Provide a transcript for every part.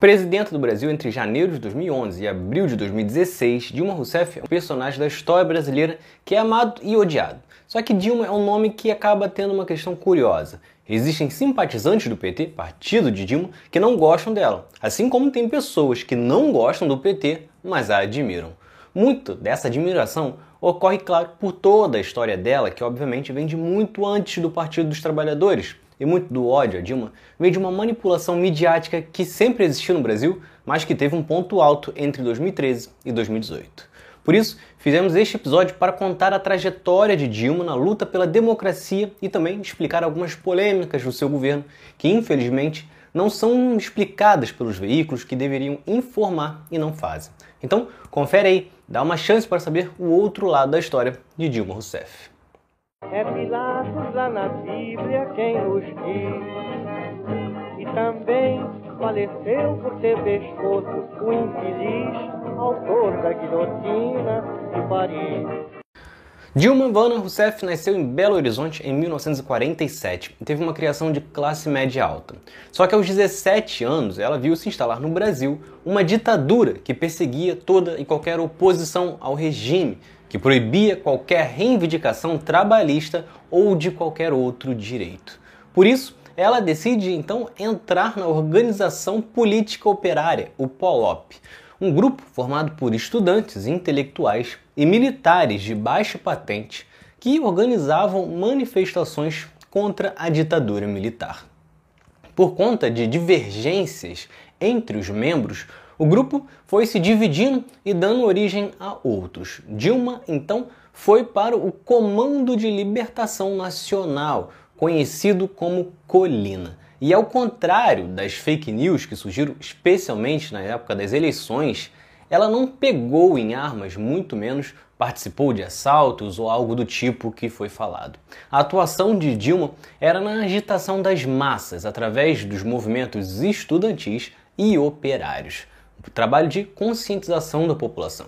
Presidenta do Brasil entre janeiro de 2011 e abril de 2016, Dilma Rousseff é um personagem da história brasileira que é amado e odiado. Só que Dilma é um nome que acaba tendo uma questão curiosa. Existem simpatizantes do PT, partido de Dilma, que não gostam dela, assim como tem pessoas que não gostam do PT, mas a admiram. Muito dessa admiração ocorre, claro, por toda a história dela, que obviamente vem de muito antes do Partido dos Trabalhadores e muito do ódio a Dilma veio de uma manipulação midiática que sempre existiu no Brasil, mas que teve um ponto alto entre 2013 e 2018. Por isso, fizemos este episódio para contar a trajetória de Dilma na luta pela democracia e também explicar algumas polêmicas do seu governo que, infelizmente, não são explicadas pelos veículos que deveriam informar e não fazem. Então, confere aí, dá uma chance para saber o outro lado da história de Dilma Rousseff. É Pilatos lá na Bíblia quem nos diz. E também faleceu por ter pescoço o infeliz autor da guilhotina de Paris. Dilma Vana Rousseff nasceu em Belo Horizonte em 1947 e teve uma criação de classe média alta. Só que aos 17 anos ela viu se instalar no Brasil uma ditadura que perseguia toda e qualquer oposição ao regime, que proibia qualquer reivindicação trabalhista ou de qualquer outro direito. Por isso, ela decide então entrar na Organização Política Operária, o POLOP, um grupo formado por estudantes, intelectuais e militares de baixa patente que organizavam manifestações contra a ditadura militar. Por conta de divergências entre os membros, o grupo foi se dividindo e dando origem a outros. Dilma, então, foi para o Comando de Libertação Nacional, conhecido como Colina. E ao contrário das fake news que surgiram especialmente na época das eleições, ela não pegou em armas, muito menos participou de assaltos ou algo do tipo que foi falado. A atuação de Dilma era na agitação das massas através dos movimentos estudantis e operários trabalho de conscientização da população.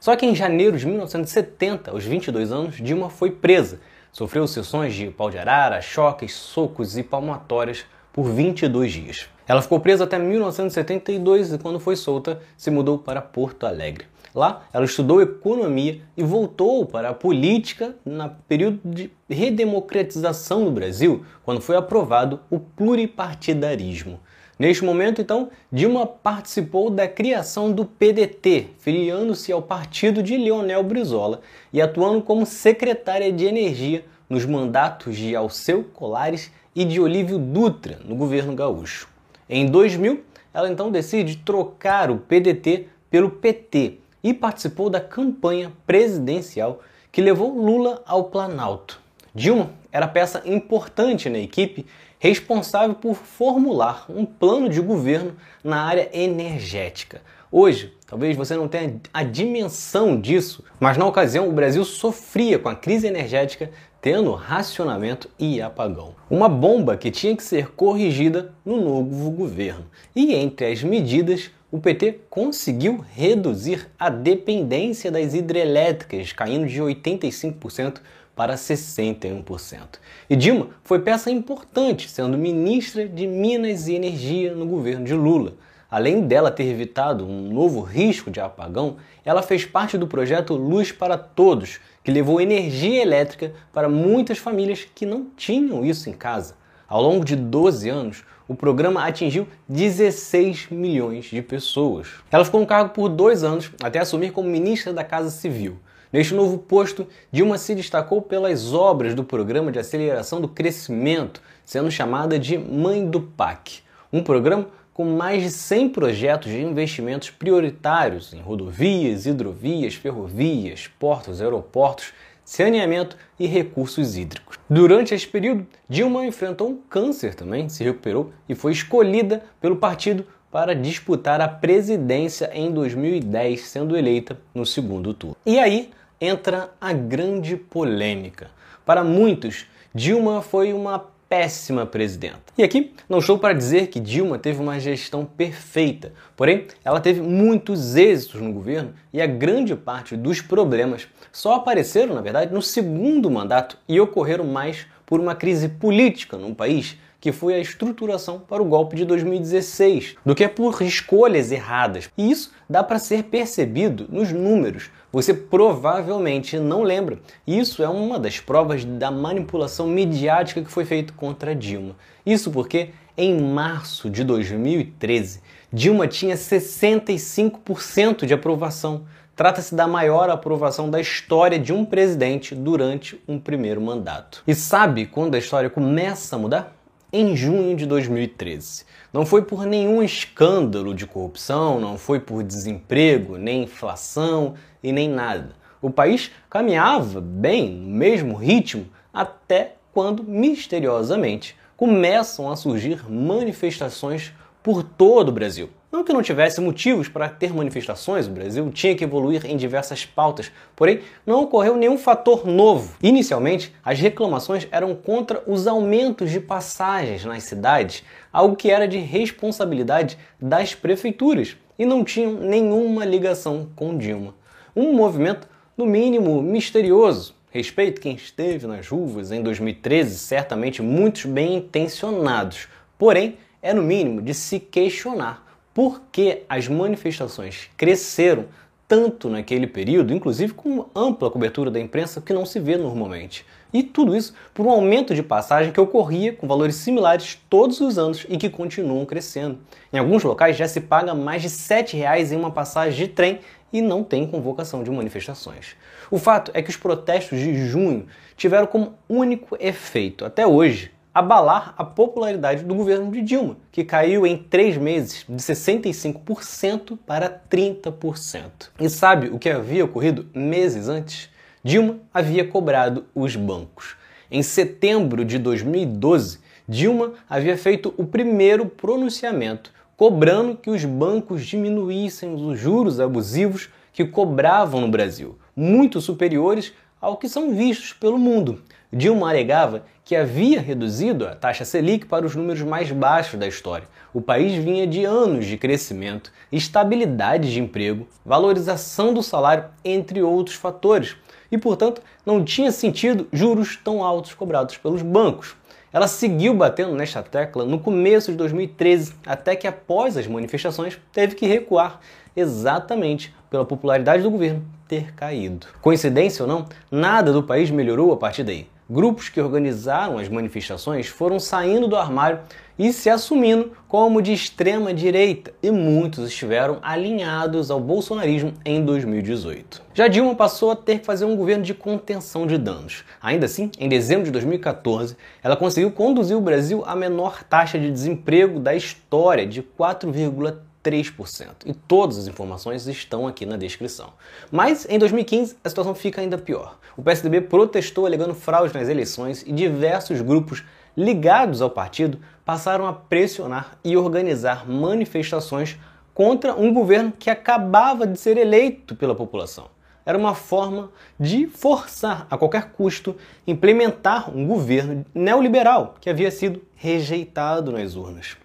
Só que em janeiro de 1970, aos 22 anos, Dilma foi presa. Sofreu sessões de pau de arara, choques, socos e palmatórias por 22 dias. Ela ficou presa até 1972 e, quando foi solta, se mudou para Porto Alegre. Lá, ela estudou economia e voltou para a política no período de redemocratização do Brasil, quando foi aprovado o pluripartidarismo. Neste momento, então, Dilma participou da criação do PDT, filiando-se ao partido de Leonel Brizola e atuando como secretária de Energia nos mandatos de Alceu Colares e de Olívio Dutra no governo gaúcho. Em 2000, ela então decide trocar o PDT pelo PT e participou da campanha presidencial que levou Lula ao Planalto. Dilma era peça importante na equipe responsável por formular um plano de governo na área energética. Hoje, talvez você não tenha a dimensão disso, mas na ocasião o Brasil sofria com a crise energética, tendo racionamento e apagão. Uma bomba que tinha que ser corrigida no novo governo. E entre as medidas, o PT conseguiu reduzir a dependência das hidrelétricas, caindo de 85% para 61%. E Dilma foi peça importante, sendo ministra de Minas e Energia no governo de Lula. Além dela ter evitado um novo risco de apagão, ela fez parte do projeto Luz para Todos, que levou energia elétrica para muitas famílias que não tinham isso em casa. Ao longo de 12 anos, o programa atingiu 16 milhões de pessoas. Ela ficou no cargo por dois anos até assumir como ministra da Casa Civil. Neste novo posto, Dilma se destacou pelas obras do Programa de Aceleração do Crescimento, sendo chamada de Mãe do PAC, um programa com mais de 100 projetos de investimentos prioritários em rodovias, hidrovias, ferrovias, portos, aeroportos, saneamento e recursos hídricos. Durante esse período, Dilma enfrentou um câncer também, se recuperou e foi escolhida pelo partido para disputar a presidência em 2010, sendo eleita no segundo turno. E aí, entra a grande polêmica. Para muitos, Dilma foi uma péssima presidenta. E aqui não estou para dizer que Dilma teve uma gestão perfeita, porém ela teve muitos êxitos no governo e a grande parte dos problemas só apareceram, na verdade, no segundo mandato e ocorreram mais por uma crise política num país que foi a estruturação para o golpe de 2016, do que por escolhas erradas. E isso dá para ser percebido nos números. Você provavelmente não lembra. Isso é uma das provas da manipulação midiática que foi feita contra Dilma. Isso porque em março de 2013, Dilma tinha 65% de aprovação. Trata-se da maior aprovação da história de um presidente durante um primeiro mandato. E sabe quando a história começa a mudar? Em junho de 2013. Não foi por nenhum escândalo de corrupção, não foi por desemprego, nem inflação e nem nada. O país caminhava bem, no mesmo ritmo, até quando, misteriosamente, começam a surgir manifestações por todo o Brasil. Não que não tivesse motivos para ter manifestações, o Brasil tinha que evoluir em diversas pautas, porém não ocorreu nenhum fator novo. Inicialmente, as reclamações eram contra os aumentos de passagens nas cidades, algo que era de responsabilidade das prefeituras e não tinham nenhuma ligação com Dilma. Um movimento, no mínimo, misterioso. Respeito quem esteve nas ruas em 2013, certamente muitos bem intencionados, porém é no mínimo de se questionar por que as manifestações cresceram tanto naquele período, inclusive com ampla cobertura da imprensa que não se vê normalmente. E tudo isso por um aumento de passagem que ocorria com valores similares todos os anos e que continuam crescendo. Em alguns locais já se paga mais de R$ 7,00 em uma passagem de trem e não tem convocação de manifestações. O fato é que os protestos de junho tiveram como único efeito, até hoje, abalar a popularidade do governo de Dilma, que caiu em três meses de 65% para 30%. E sabe o que havia ocorrido meses antes? Dilma havia cobrado os bancos. Em setembro de 2012, Dilma havia feito o primeiro pronunciamento cobrando que os bancos diminuíssem os juros abusivos que cobravam no Brasil, muito superiores ao que são vistos pelo mundo. Dilma alegava que havia reduzido a taxa Selic para os números mais baixos da história. O país vinha de anos de crescimento, estabilidade de emprego, valorização do salário, entre outros fatores, e, portanto, não tinha sentido juros tão altos cobrados pelos bancos. Ela seguiu batendo nesta tecla no começo de 2013, até que após as manifestações teve que recuar, exatamente pela popularidade do governo ter caído. Coincidência ou não, nada do país melhorou a partir daí. Grupos que organizaram as manifestações foram saindo do armário e se assumindo como de extrema direita, e muitos estiveram alinhados ao bolsonarismo em 2018. Já Dilma passou a ter que fazer um governo de contenção de danos. Ainda assim, em dezembro de 2014, ela conseguiu conduzir o Brasil à menor taxa de desemprego da história, de 4,3%. 3%. E todas as informações estão aqui na descrição. Mas em 2015 a situação fica ainda pior. O PSDB protestou alegando fraude nas eleições e diversos grupos ligados ao partido passaram a pressionar e organizar manifestações contra um governo que acabava de ser eleito pela população. Era uma forma de forçar a qualquer custo implementar um governo neoliberal que havia sido rejeitado nas urnas.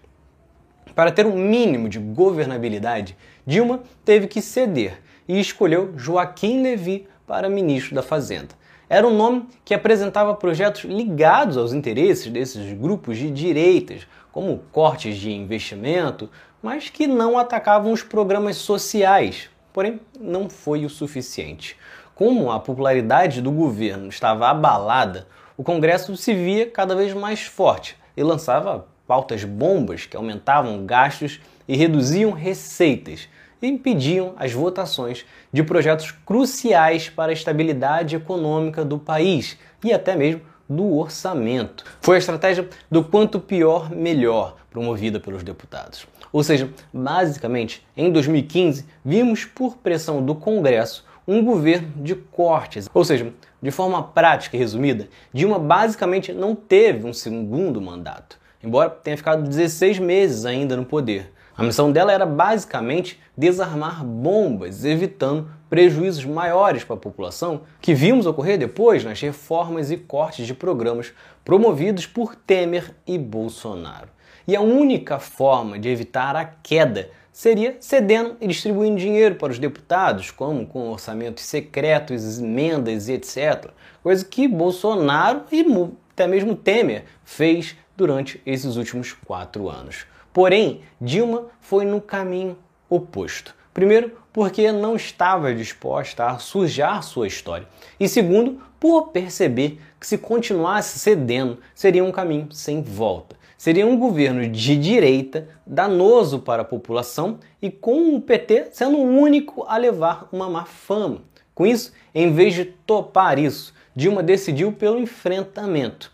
Para ter um mínimo de governabilidade, Dilma teve que ceder e escolheu Joaquim Levy para ministro da Fazenda. Era um nome que apresentava projetos ligados aos interesses desses grupos de direitas, como cortes de investimento, mas que não atacavam os programas sociais. Porém, não foi o suficiente. Como a popularidade do governo estava abalada, o Congresso se via cada vez mais forte e lançava pautas bombas que aumentavam gastos e reduziam receitas e impediam as votações de projetos cruciais para a estabilidade econômica do país e até mesmo do orçamento. Foi a estratégia do quanto pior, melhor, promovida pelos deputados. Ou seja, basicamente, em 2015, vimos por pressão do Congresso um governo de cortes. Ou seja, de forma prática e resumida, Dilma basicamente não teve um segundo mandato embora tenha ficado 16 meses ainda no poder. A missão dela era basicamente desarmar bombas, evitando prejuízos maiores para a população, que vimos ocorrer depois nas reformas e cortes de programas promovidos por Temer e Bolsonaro. E a única forma de evitar a queda seria cedendo e distribuindo dinheiro para os deputados, como com orçamentos secretos, emendas e etc. Coisa que Bolsonaro e até mesmo Temer fez durante esses últimos quatro anos. Porém, Dilma foi no caminho oposto. Primeiro, porque não estava disposta a sujar sua história. E segundo, por perceber que se continuasse cedendo, seria um caminho sem volta. Seria um governo de direita, danoso para a população e com o PT sendo o único a levar uma má fama. Com isso, em vez de topar isso, Dilma decidiu pelo enfrentamento.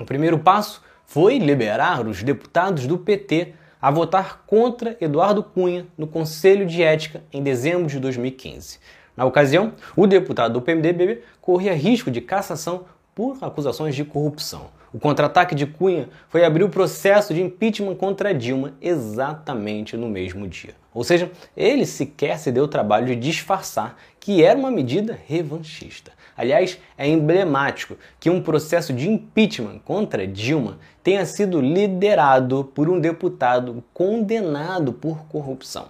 O primeiro passo foi liberar os deputados do PT a votar contra Eduardo Cunha no Conselho de Ética em dezembro de 2015. Na ocasião, o deputado do PMDB corria risco de cassação por acusações de corrupção. O contra-ataque de Cunha foi abrir o processo de impeachment contra Dilma exatamente no mesmo dia. Ou seja, ele sequer se deu o trabalho de disfarçar que era uma medida revanchista. Aliás, é emblemático que um processo de impeachment contra Dilma tenha sido liderado por um deputado condenado por corrupção.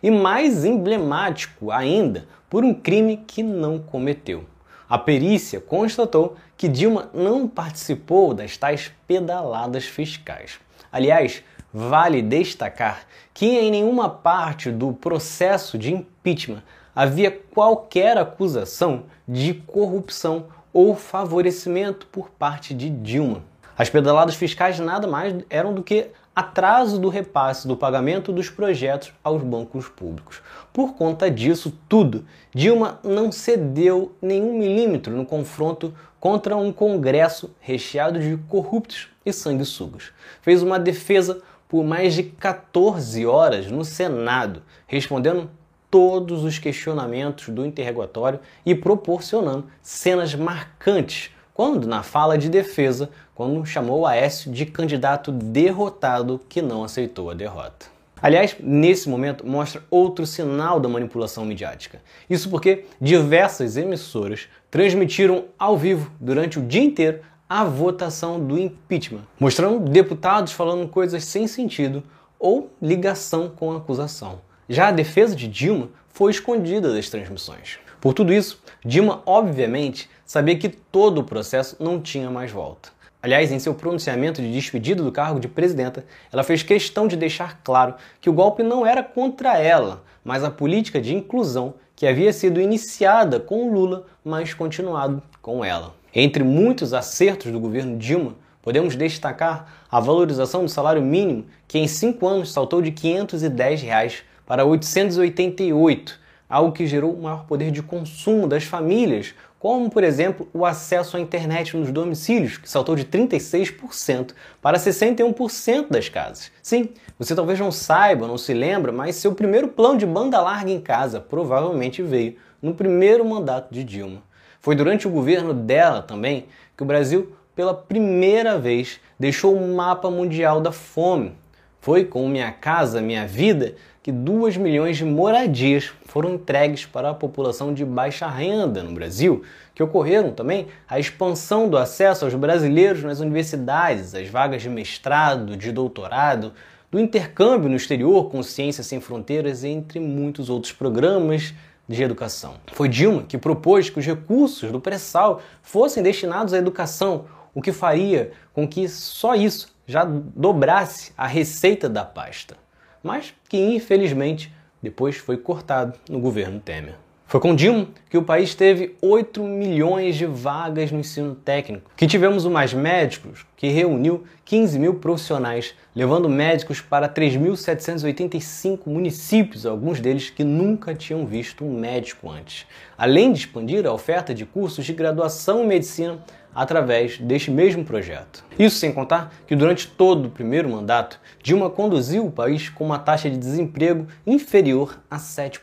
E mais emblemático ainda, por um crime que não cometeu. A perícia constatou que Dilma não participou das tais pedaladas fiscais. Aliás, vale destacar que em nenhuma parte do processo de impeachment havia qualquer acusação de corrupção ou favorecimento por parte de Dilma. As pedaladas fiscais nada mais eram do que atraso do repasse do pagamento dos projetos aos bancos públicos. Por conta disso tudo, Dilma não cedeu nenhum milímetro no confronto contra um Congresso recheado de corruptos e sanguessugas. Fez uma defesa por mais de 14 horas no Senado, respondendo todos os questionamentos do interrogatório e proporcionando cenas marcantes quando, na fala de defesa, quando chamou Aécio de candidato derrotado que não aceitou a derrota. Aliás, nesse momento mostra outro sinal da manipulação midiática. Isso porque diversas emissoras transmitiram ao vivo durante o dia inteiro a votação do impeachment, mostrando deputados falando coisas sem sentido ou ligação com a acusação. Já a defesa de Dilma foi escondida das transmissões. Por tudo isso, Dilma obviamente sabia que todo o processo não tinha mais volta. Aliás, em seu pronunciamento de despedida do cargo de presidenta, ela fez questão de deixar claro que o golpe não era contra ela, mas a política de inclusão que havia sido iniciada com Lula, mas continuado com ela. Entre muitos acertos do governo Dilma, podemos destacar a valorização do salário mínimo, que em cinco anos saltou de 510 reais para 888, algo que gerou maior poder de consumo das famílias, como, por exemplo, o acesso à internet nos domicílios, que saltou de 36% para 61% das casas. Sim, você talvez não saiba, não se lembra, mas seu primeiro plano de banda larga em casa provavelmente veio no primeiro mandato de Dilma. Foi durante o governo dela também que o Brasil, pela primeira vez, deixou o mapa mundial da fome. Foi com Minha Casa Minha Vida que 2 milhões de moradias foram entregues para a população de baixa renda no Brasil, que ocorreram também a expansão do acesso aos brasileiros nas universidades, as vagas de mestrado, de doutorado, do intercâmbio no exterior com Ciências Sem Fronteiras, entre muitos outros programas de educação. Foi Dilma que propôs que os recursos do pré-sal fossem destinados à educação, o que faria com que só isso já dobrasse a receita da pasta mas que infelizmente depois foi cortado no governo Temer. Foi com Dilma que o país teve 8 milhões de vagas no ensino técnico, que tivemos o Mais Médicos, que reuniu 15 mil profissionais, levando médicos para 3.785 municípios, alguns deles que nunca tinham visto um médico antes. Além de expandir a oferta de cursos de graduação em medicina através deste mesmo projeto. Isso sem contar que durante todo o primeiro mandato, Dilma conduziu o país com uma taxa de desemprego inferior a 7%.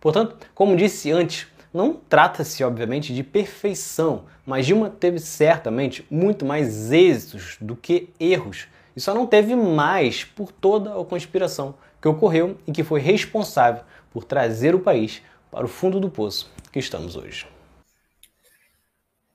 Portanto, como disse antes, não trata-se obviamente de perfeição, mas Dilma teve certamente muito mais êxitos do que erros e só não teve mais por toda a conspiração que ocorreu e que foi responsável por trazer o país para o fundo do poço que estamos hoje.